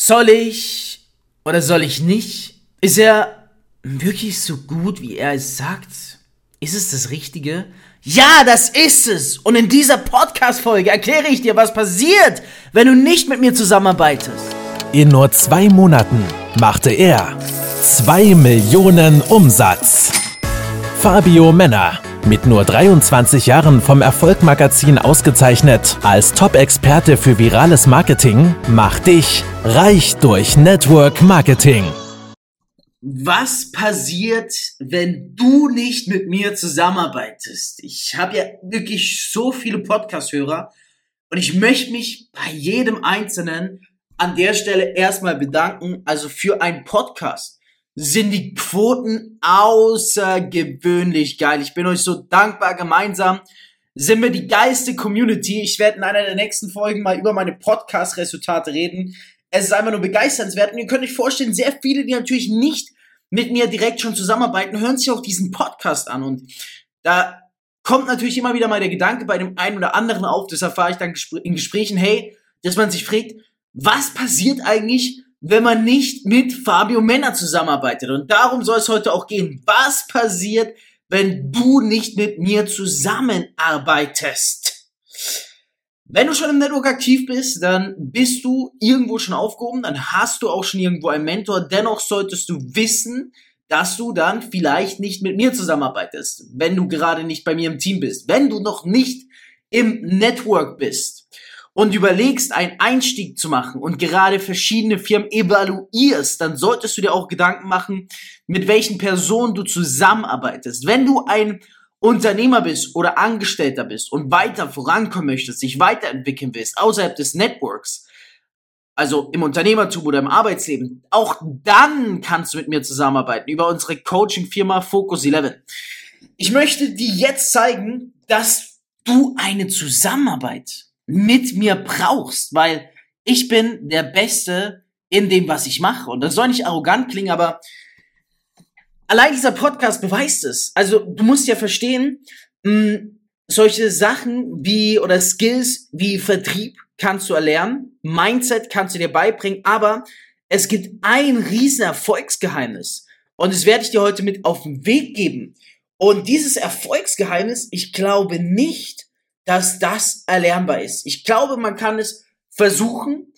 Soll ich oder soll ich nicht? Ist er wirklich so gut, wie er es sagt? Ist es das Richtige? Ja, das ist es! Und in dieser Podcast-Folge erkläre ich dir, was passiert, wenn du nicht mit mir zusammenarbeitest. In nur zwei Monaten machte er 2 Millionen Umsatz. Fabio Männer mit nur 23 Jahren vom Erfolgmagazin ausgezeichnet als Top-Experte für virales Marketing, macht dich reich durch Network Marketing. Was passiert, wenn du nicht mit mir zusammenarbeitest? Ich habe ja wirklich so viele Podcast-Hörer und ich möchte mich bei jedem Einzelnen an der Stelle erstmal bedanken, also für einen Podcast sind die Quoten außergewöhnlich geil. Ich bin euch so dankbar. Gemeinsam sind wir die geilste Community. Ich werde in einer der nächsten Folgen mal über meine Podcast-Resultate reden. Es ist einfach nur begeisternswert. Und ihr könnt euch vorstellen, sehr viele, die natürlich nicht mit mir direkt schon zusammenarbeiten, hören sich auch diesen Podcast an. Und da kommt natürlich immer wieder mal der Gedanke bei dem einen oder anderen auf, das erfahre ich dann in Gesprächen, hey, dass man sich fragt, was passiert eigentlich, wenn man nicht mit Fabio Männer zusammenarbeitet. Und darum soll es heute auch gehen. Was passiert, wenn du nicht mit mir zusammenarbeitest? Wenn du schon im Network aktiv bist, dann bist du irgendwo schon aufgehoben, dann hast du auch schon irgendwo einen Mentor. Dennoch solltest du wissen, dass du dann vielleicht nicht mit mir zusammenarbeitest, wenn du gerade nicht bei mir im Team bist, wenn du noch nicht im Network bist und überlegst, einen Einstieg zu machen und gerade verschiedene Firmen evaluierst, dann solltest du dir auch Gedanken machen, mit welchen Personen du zusammenarbeitest. Wenn du ein Unternehmer bist oder Angestellter bist und weiter vorankommen möchtest, dich weiterentwickeln willst, außerhalb des Networks, also im Unternehmertum oder im Arbeitsleben, auch dann kannst du mit mir zusammenarbeiten über unsere Coaching-Firma Focus 11. Ich möchte dir jetzt zeigen, dass du eine Zusammenarbeit mit mir brauchst, weil ich bin der Beste in dem, was ich mache. Und das soll nicht arrogant klingen, aber allein dieser Podcast beweist es. Also du musst ja verstehen, mh, hm, solche Sachen wie oder Skills wie Vertrieb kannst du erlernen, Mindset kannst du dir beibringen, aber es gibt ein riesen Erfolgsgeheimnis und das werde ich dir heute mit auf den Weg geben. Und dieses Erfolgsgeheimnis, ich glaube nicht, dass das erlernbar ist. Ich glaube, man kann es versuchen,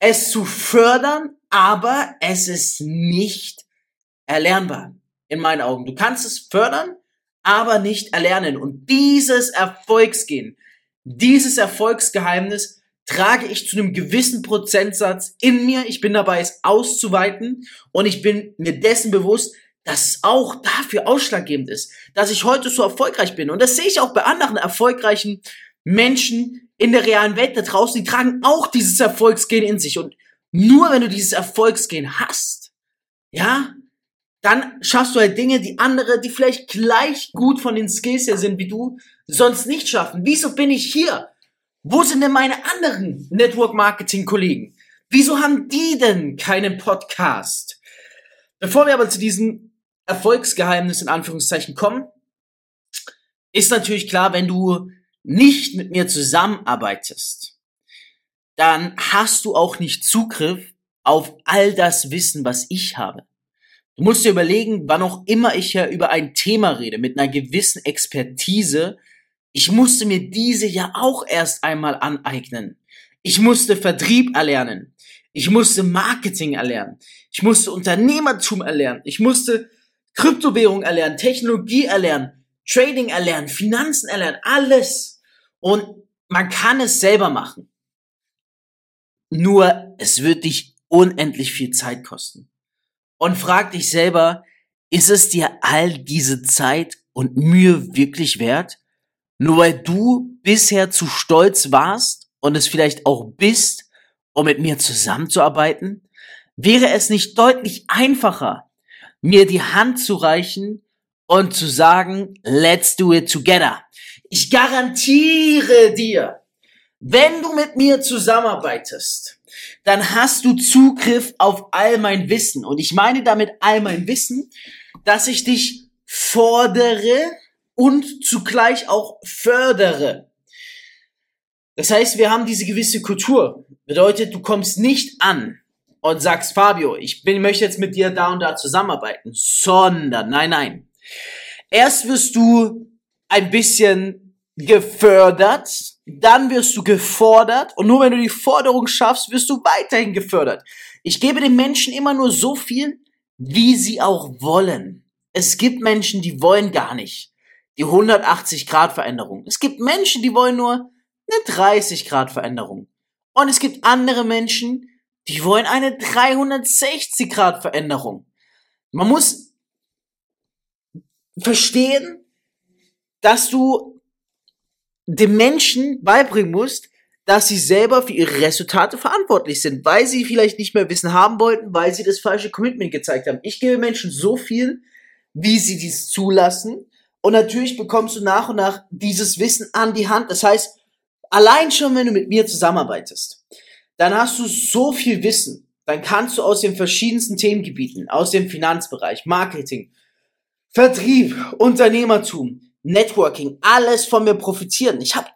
es zu fördern, aber es ist nicht erlernbar. In meinen Augen. Du kannst es fördern, aber nicht erlernen. Und dieses Erfolgsgehen, dieses Erfolgsgeheimnis trage ich zu einem gewissen Prozentsatz in mir. Ich bin dabei, es auszuweiten und ich bin mir dessen bewusst, dass es auch dafür ausschlaggebend ist, dass ich heute so erfolgreich bin. Und das sehe ich auch bei anderen erfolgreichen Menschen in der realen Welt da draußen, die tragen auch dieses Erfolgsgen in sich. Und nur wenn du dieses Erfolgsgen hast, ja, dann schaffst du halt Dinge, die andere, die vielleicht gleich gut von den Skills her sind wie du, sonst nicht schaffen. Wieso bin ich hier? Wo sind denn meine anderen Network Marketing Kollegen? Wieso haben die denn keinen Podcast? Bevor wir aber zu diesem Erfolgsgeheimnis in Anführungszeichen kommen, ist natürlich klar, wenn du nicht mit mir zusammenarbeitest, dann hast du auch nicht Zugriff auf all das Wissen, was ich habe. Du musst dir überlegen, wann auch immer ich ja über ein Thema rede, mit einer gewissen Expertise, ich musste mir diese ja auch erst einmal aneignen. Ich musste Vertrieb erlernen. Ich musste Marketing erlernen. Ich musste Unternehmertum erlernen. Ich musste Kryptowährung erlernen, Technologie erlernen, Trading erlernen, Finanzen erlernen, alles. Und man kann es selber machen. Nur es wird dich unendlich viel Zeit kosten. Und frag dich selber, ist es dir all diese Zeit und Mühe wirklich wert? Nur weil du bisher zu stolz warst und es vielleicht auch bist, um mit mir zusammenzuarbeiten? Wäre es nicht deutlich einfacher, mir die Hand zu reichen und zu sagen, let's do it together. Ich garantiere dir, wenn du mit mir zusammenarbeitest, dann hast du Zugriff auf all mein Wissen. Und ich meine damit all mein Wissen, dass ich dich fordere und zugleich auch fördere. Das heißt, wir haben diese gewisse Kultur. Bedeutet, du kommst nicht an und sagst, Fabio, ich bin, möchte jetzt mit dir da und da zusammenarbeiten, sondern, nein, nein. Erst wirst du ein bisschen gefördert, dann wirst du gefordert und nur wenn du die Forderung schaffst, wirst du weiterhin gefördert. Ich gebe den Menschen immer nur so viel, wie sie auch wollen. Es gibt Menschen, die wollen gar nicht die 180 Grad Veränderung. Es gibt Menschen, die wollen nur eine 30 Grad Veränderung. Und es gibt andere Menschen, die wollen eine 360 Grad Veränderung. Man muss verstehen, dass du den Menschen beibringen musst, dass sie selber für ihre Resultate verantwortlich sind, weil sie vielleicht nicht mehr Wissen haben wollten, weil sie das falsche Commitment gezeigt haben. Ich gebe Menschen so viel, wie sie dies zulassen. Und natürlich bekommst du nach und nach dieses Wissen an die Hand. Das heißt, allein schon, wenn du mit mir zusammenarbeitest, dann hast du so viel Wissen. Dann kannst du aus den verschiedensten Themengebieten, aus dem Finanzbereich, Marketing, Vertrieb, Unternehmertum, Networking, alles von mir profitieren. Ich habe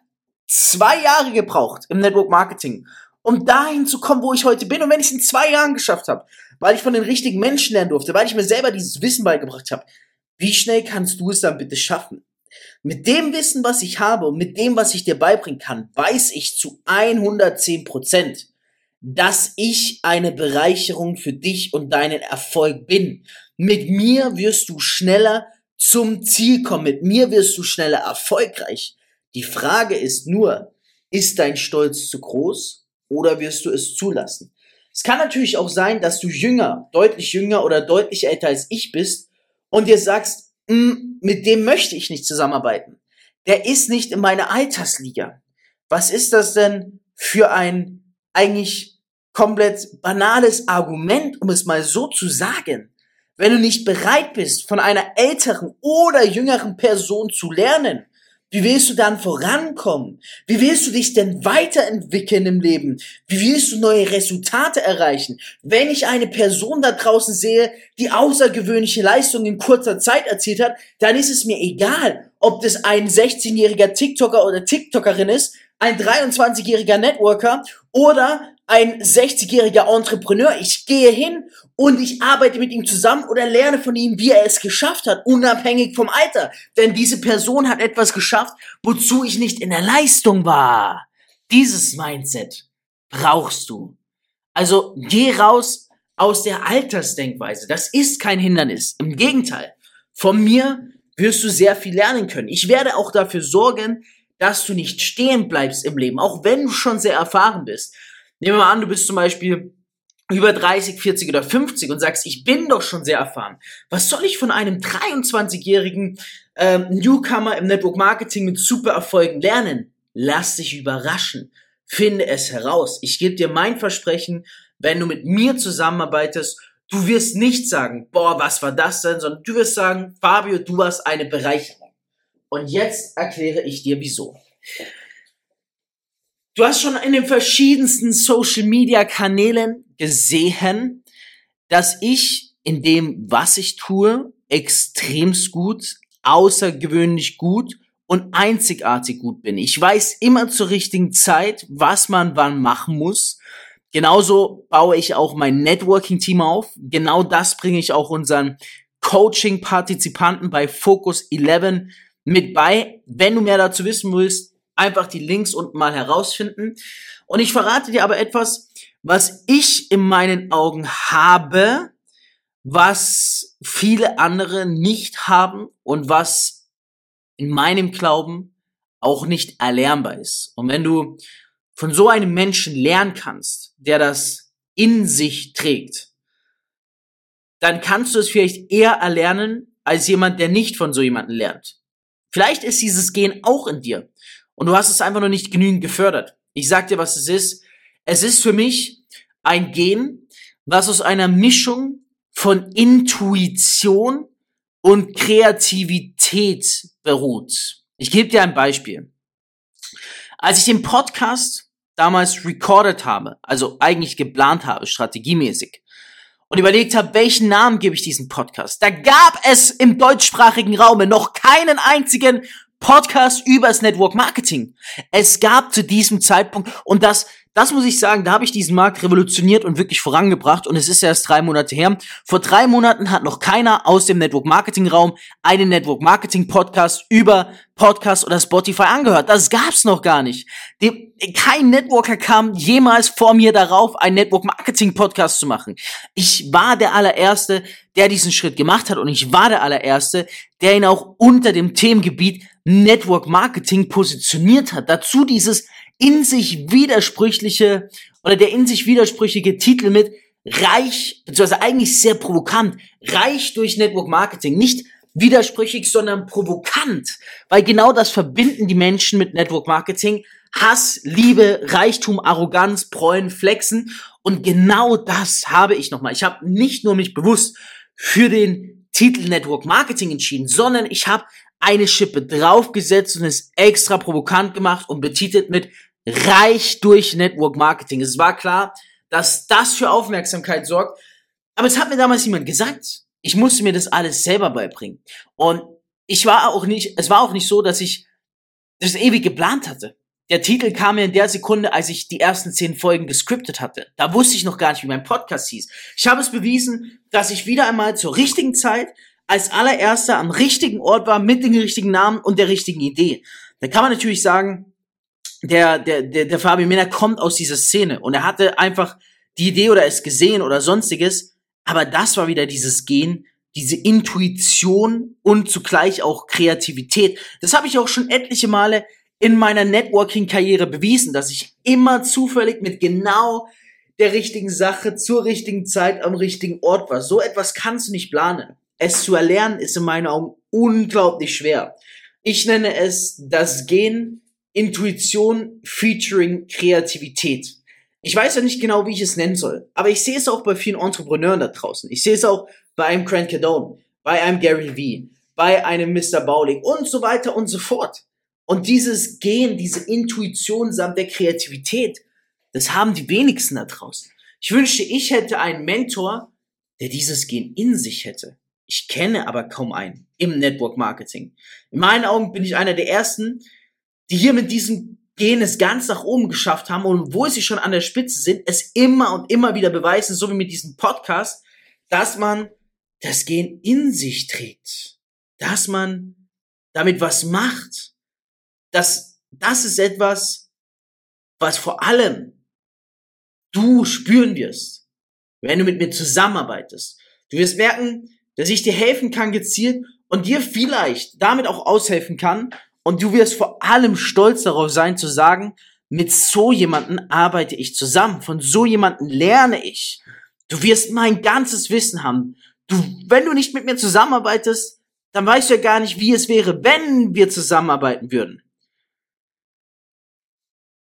zwei Jahre gebraucht im Network Marketing, um dahin zu kommen, wo ich heute bin. Und wenn ich es in zwei Jahren geschafft habe, weil ich von den richtigen Menschen lernen durfte, weil ich mir selber dieses Wissen beigebracht habe, wie schnell kannst du es dann bitte schaffen? Mit dem Wissen, was ich habe und mit dem, was ich dir beibringen kann, weiß ich zu 110 Prozent, dass ich eine Bereicherung für dich und deinen Erfolg bin. Mit mir wirst du schneller zum Ziel kommen. Mit mir wirst du schneller erfolgreich. Die Frage ist nur, ist dein Stolz zu groß oder wirst du es zulassen? Es kann natürlich auch sein, dass du jünger, deutlich jünger oder deutlich älter als ich bist und dir sagst, hm, mit dem möchte ich nicht zusammenarbeiten. Der ist nicht in meiner Altersliga. Was ist das denn für ein eigentlich komplett banales Argument, um es mal so zu sagen? Wenn du nicht bereit bist, von einer älteren oder jüngeren Person zu lernen, wie willst du dann vorankommen? Wie willst du dich denn weiterentwickeln im Leben? Wie willst du neue Resultate erreichen? Wenn ich eine Person da draußen sehe, die außergewöhnliche Leistungen in kurzer Zeit erzielt hat, dann ist es mir egal, ob das ein 16-jähriger TikToker oder TikTokerin ist, ein 23-jähriger Networker oder ein 60-jähriger Entrepreneur. Ich gehe hin und ich arbeite mit ihm zusammen oder lerne von ihm, wie er es geschafft hat, unabhängig vom Alter. Denn diese Person hat etwas geschafft, wozu ich nicht in der Leistung war. Dieses Mindset brauchst du. Also geh raus aus der Altersdenkweise. Das ist kein Hindernis. Im Gegenteil. Von mir wirst du sehr viel lernen können. Ich werde auch dafür sorgen, dass du nicht stehen bleibst im Leben, auch wenn du schon sehr erfahren bist. Nehmen wir mal an, du bist zum Beispiel über 30, 40 oder 50 und sagst, ich bin doch schon sehr erfahren. Was soll ich von einem 23-jährigen ähm, Newcomer im Network Marketing mit super Erfolgen lernen? Lass dich überraschen. Finde es heraus. Ich gebe dir mein Versprechen, wenn du mit mir zusammenarbeitest, du wirst nicht sagen, boah, was war das denn, sondern du wirst sagen, Fabio, du warst eine Bereicherung. Und jetzt erkläre ich dir wieso. Du hast schon in den verschiedensten Social Media Kanälen gesehen, dass ich in dem, was ich tue, extremst gut, außergewöhnlich gut und einzigartig gut bin. Ich weiß immer zur richtigen Zeit, was man wann machen muss. Genauso baue ich auch mein Networking-Team auf. Genau das bringe ich auch unseren Coaching-Partizipanten bei Focus 11 mit bei. Wenn du mehr dazu wissen willst, einfach die Links unten mal herausfinden. Und ich verrate dir aber etwas, was ich in meinen Augen habe, was viele andere nicht haben und was in meinem Glauben auch nicht erlernbar ist. Und wenn du von so einem Menschen lernen kannst, der das in sich trägt, dann kannst du es vielleicht eher erlernen als jemand, der nicht von so jemandem lernt. Vielleicht ist dieses Gen auch in dir. Und du hast es einfach noch nicht genügend gefördert. Ich sag dir, was es ist. Es ist für mich ein Gen, was aus einer Mischung von Intuition und Kreativität beruht. Ich gebe dir ein Beispiel. Als ich den Podcast damals recorded habe, also eigentlich geplant habe, strategiemäßig, und überlegt habe, welchen Namen gebe ich diesem Podcast, da gab es im deutschsprachigen Raume noch keinen einzigen Podcast übers Network Marketing. Es gab zu diesem Zeitpunkt, und das, das muss ich sagen, da habe ich diesen Markt revolutioniert und wirklich vorangebracht und es ist erst drei Monate her. Vor drei Monaten hat noch keiner aus dem Network Marketing Raum einen Network Marketing Podcast über Podcast oder Spotify angehört. Das gab's noch gar nicht. Die, kein Networker kam jemals vor mir darauf, einen Network Marketing Podcast zu machen. Ich war der allererste, der diesen Schritt gemacht hat und ich war der allererste, der ihn auch unter dem Themengebiet Network Marketing positioniert hat. Dazu dieses in sich widersprüchliche oder der in sich widersprüchliche Titel mit reich, beziehungsweise eigentlich sehr provokant, reich durch Network Marketing. Nicht widersprüchlich, sondern provokant. Weil genau das verbinden die Menschen mit Network Marketing. Hass, Liebe, Reichtum, Arroganz, Preuen, Flexen. Und genau das habe ich nochmal. Ich habe nicht nur mich bewusst für den Titel Network Marketing entschieden, sondern ich habe eine Schippe draufgesetzt und es extra provokant gemacht und betitelt mit reich durch Network Marketing. Es war klar, dass das für Aufmerksamkeit sorgt. Aber es hat mir damals niemand gesagt. Ich musste mir das alles selber beibringen. Und ich war auch nicht, es war auch nicht so, dass ich das ewig geplant hatte. Der Titel kam mir in der Sekunde, als ich die ersten zehn Folgen gescriptet hatte. Da wusste ich noch gar nicht, wie mein Podcast hieß. Ich habe es bewiesen, dass ich wieder einmal zur richtigen Zeit als allererster am richtigen Ort war, mit dem richtigen Namen und der richtigen Idee. Da kann man natürlich sagen, der, der, der, der Fabio Mena kommt aus dieser Szene und er hatte einfach die Idee oder es gesehen oder sonstiges, aber das war wieder dieses Gehen, diese Intuition und zugleich auch Kreativität. Das habe ich auch schon etliche Male in meiner Networking-Karriere bewiesen, dass ich immer zufällig mit genau der richtigen Sache zur richtigen Zeit am richtigen Ort war. So etwas kannst du nicht planen. Es zu erlernen ist in meinen Augen unglaublich schwer. Ich nenne es das Gehen Intuition featuring Kreativität. Ich weiß ja nicht genau, wie ich es nennen soll, aber ich sehe es auch bei vielen Entrepreneuren da draußen. Ich sehe es auch bei einem Grant Cardone, bei einem Gary Vee, bei einem Mr. Bowling und so weiter und so fort. Und dieses Gehen, diese Intuition samt der Kreativität, das haben die wenigsten da draußen. Ich wünschte, ich hätte einen Mentor, der dieses Gehen in sich hätte. Ich kenne aber kaum einen im Network Marketing. In meinen Augen bin ich einer der ersten, die hier mit diesem Gen es ganz nach oben geschafft haben und wo sie schon an der Spitze sind, es immer und immer wieder beweisen, so wie mit diesem Podcast, dass man das Gen in sich trägt, dass man damit was macht, dass das ist etwas, was vor allem du spüren wirst, wenn du mit mir zusammenarbeitest. Du wirst merken, dass ich dir helfen kann gezielt und dir vielleicht damit auch aushelfen kann, und du wirst vor allem stolz darauf sein zu sagen, mit so jemanden arbeite ich zusammen, von so jemanden lerne ich. Du wirst mein ganzes Wissen haben. Du, wenn du nicht mit mir zusammenarbeitest, dann weißt du ja gar nicht, wie es wäre, wenn wir zusammenarbeiten würden.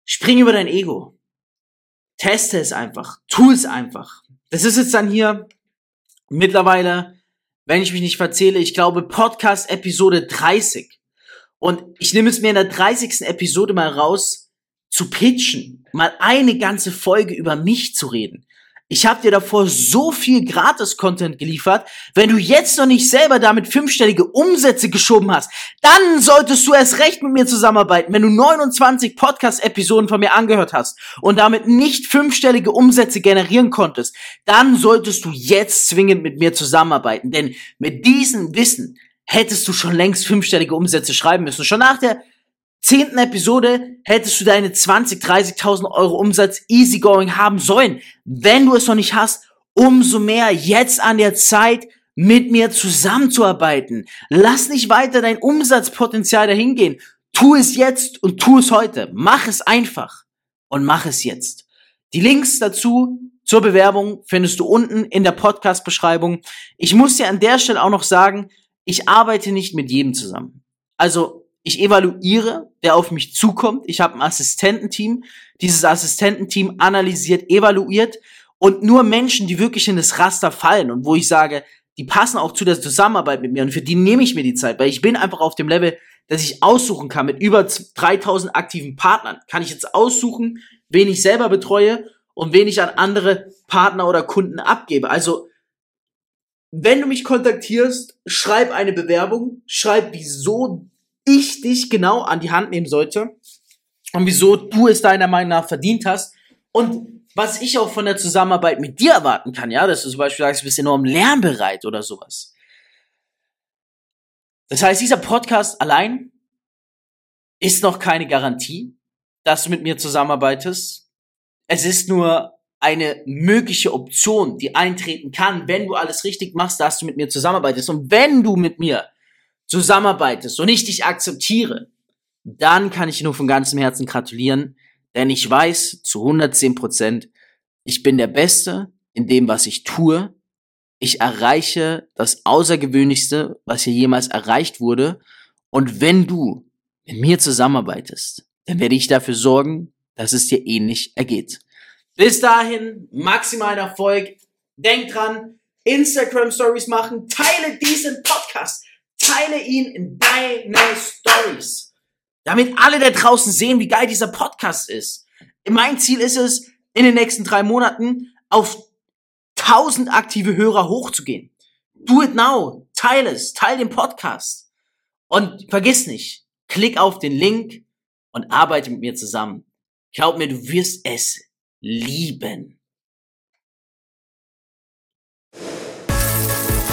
Spring über dein Ego. Teste es einfach. Tu es einfach. Das ist jetzt dann hier mittlerweile, wenn ich mich nicht verzähle, ich glaube Podcast Episode 30. Und ich nehme es mir in der 30. Episode mal raus, zu pitchen, mal eine ganze Folge über mich zu reden. Ich habe dir davor so viel Gratis-Content geliefert. Wenn du jetzt noch nicht selber damit fünfstellige Umsätze geschoben hast, dann solltest du erst recht mit mir zusammenarbeiten. Wenn du 29 Podcast-Episoden von mir angehört hast und damit nicht fünfstellige Umsätze generieren konntest, dann solltest du jetzt zwingend mit mir zusammenarbeiten. Denn mit diesem Wissen hättest du schon längst fünfstellige Umsätze schreiben müssen. Schon nach der zehnten Episode hättest du deine 20, 30.000 Euro Umsatz easygoing haben sollen. Wenn du es noch nicht hast, umso mehr jetzt an der Zeit, mit mir zusammenzuarbeiten. Lass nicht weiter dein Umsatzpotenzial dahingehen. Tu es jetzt und tu es heute. Mach es einfach und mach es jetzt. Die Links dazu zur Bewerbung findest du unten in der Podcast-Beschreibung. Ich muss dir an der Stelle auch noch sagen, ich arbeite nicht mit jedem zusammen. Also ich evaluiere, wer auf mich zukommt. Ich habe ein Assistententeam. Dieses Assistententeam analysiert, evaluiert und nur Menschen, die wirklich in das Raster fallen und wo ich sage, die passen auch zu der Zusammenarbeit mit mir und für die nehme ich mir die Zeit, weil ich bin einfach auf dem Level, dass ich aussuchen kann mit über 3000 aktiven Partnern. Kann ich jetzt aussuchen, wen ich selber betreue und wen ich an andere Partner oder Kunden abgebe. Also wenn du mich kontaktierst, schreib eine Bewerbung, schreib, wieso ich dich genau an die Hand nehmen sollte und wieso du es deiner Meinung nach verdient hast, Und was ich auch von der Zusammenarbeit mit dir erwarten kann, ja, dass du zum Beispiel sagst, du bist enorm lernbereit oder sowas. Das heißt, dieser Podcast allein ist noch keine Garantie, dass du mit mir zusammenarbeitest. Es ist nur eine mögliche Option, die eintreten kann, wenn du alles richtig machst, dass du mit mir zusammenarbeitest. Und wenn du mit mir zusammenarbeitest und ich dich akzeptiere, dann kann ich nur von ganzem Herzen gratulieren, denn ich weiß zu 110 Prozent, ich bin der Beste in dem, was ich tue. Ich erreiche das Außergewöhnlichste, was hier jemals erreicht wurde. Und wenn du mit mir zusammenarbeitest, dann werde ich dafür sorgen, dass es dir ähnlich ergeht. Bis dahin, maximalen Erfolg. Denk dran, Instagram Stories machen, teile diesen Podcast, teile ihn in deine Stories, damit alle da draußen sehen, wie geil dieser Podcast ist. Mein Ziel ist es, in den nächsten drei Monaten auf 1000 aktive Hörer hochzugehen. Do it now. Teile es. Teile den Podcast. Und vergiss nicht, klick auf den Link und arbeite mit mir zusammen. Glaub mir, du wirst es lieben.